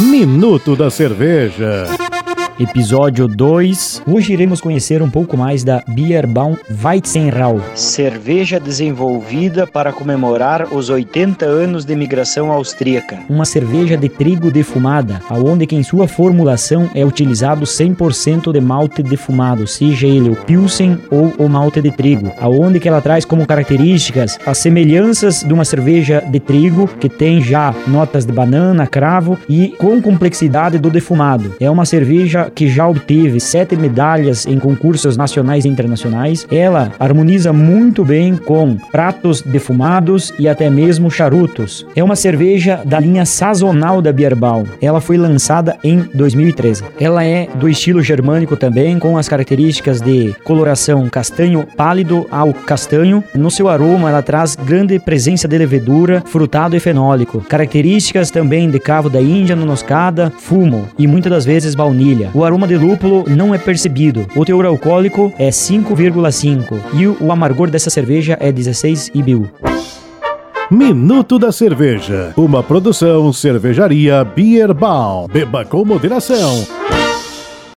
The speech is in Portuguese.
Minuto da Cerveja. Episódio 2. Hoje iremos conhecer um pouco mais da Bierbaum Weizenrau. Cerveja desenvolvida para comemorar os 80 anos de imigração austríaca. Uma cerveja de trigo defumada, aonde que em sua formulação é utilizado 100% de malte defumado, seja ele o Pilsen ou o malte de trigo, aonde que ela traz como características as semelhanças de uma cerveja de trigo que tem já notas de banana, cravo e com complexidade do defumado. É uma cerveja que já obteve sete medalhas em concursos nacionais e internacionais. Ela harmoniza muito bem com pratos defumados e até mesmo charutos. É uma cerveja da linha sazonal da Bierbau. Ela foi lançada em 2013. Ela é do estilo germânico também, com as características de coloração castanho pálido ao castanho. No seu aroma, ela traz grande presença de levedura, frutado e fenólico. Características também de cavo da Índia, nonoscada, fumo e muitas das vezes baunilha o aroma de lúpulo não é percebido. O teor alcoólico é 5,5 e o amargor dessa cerveja é 16 IBU. Minuto da Cerveja, uma produção cervejaria Beer Beba com moderação.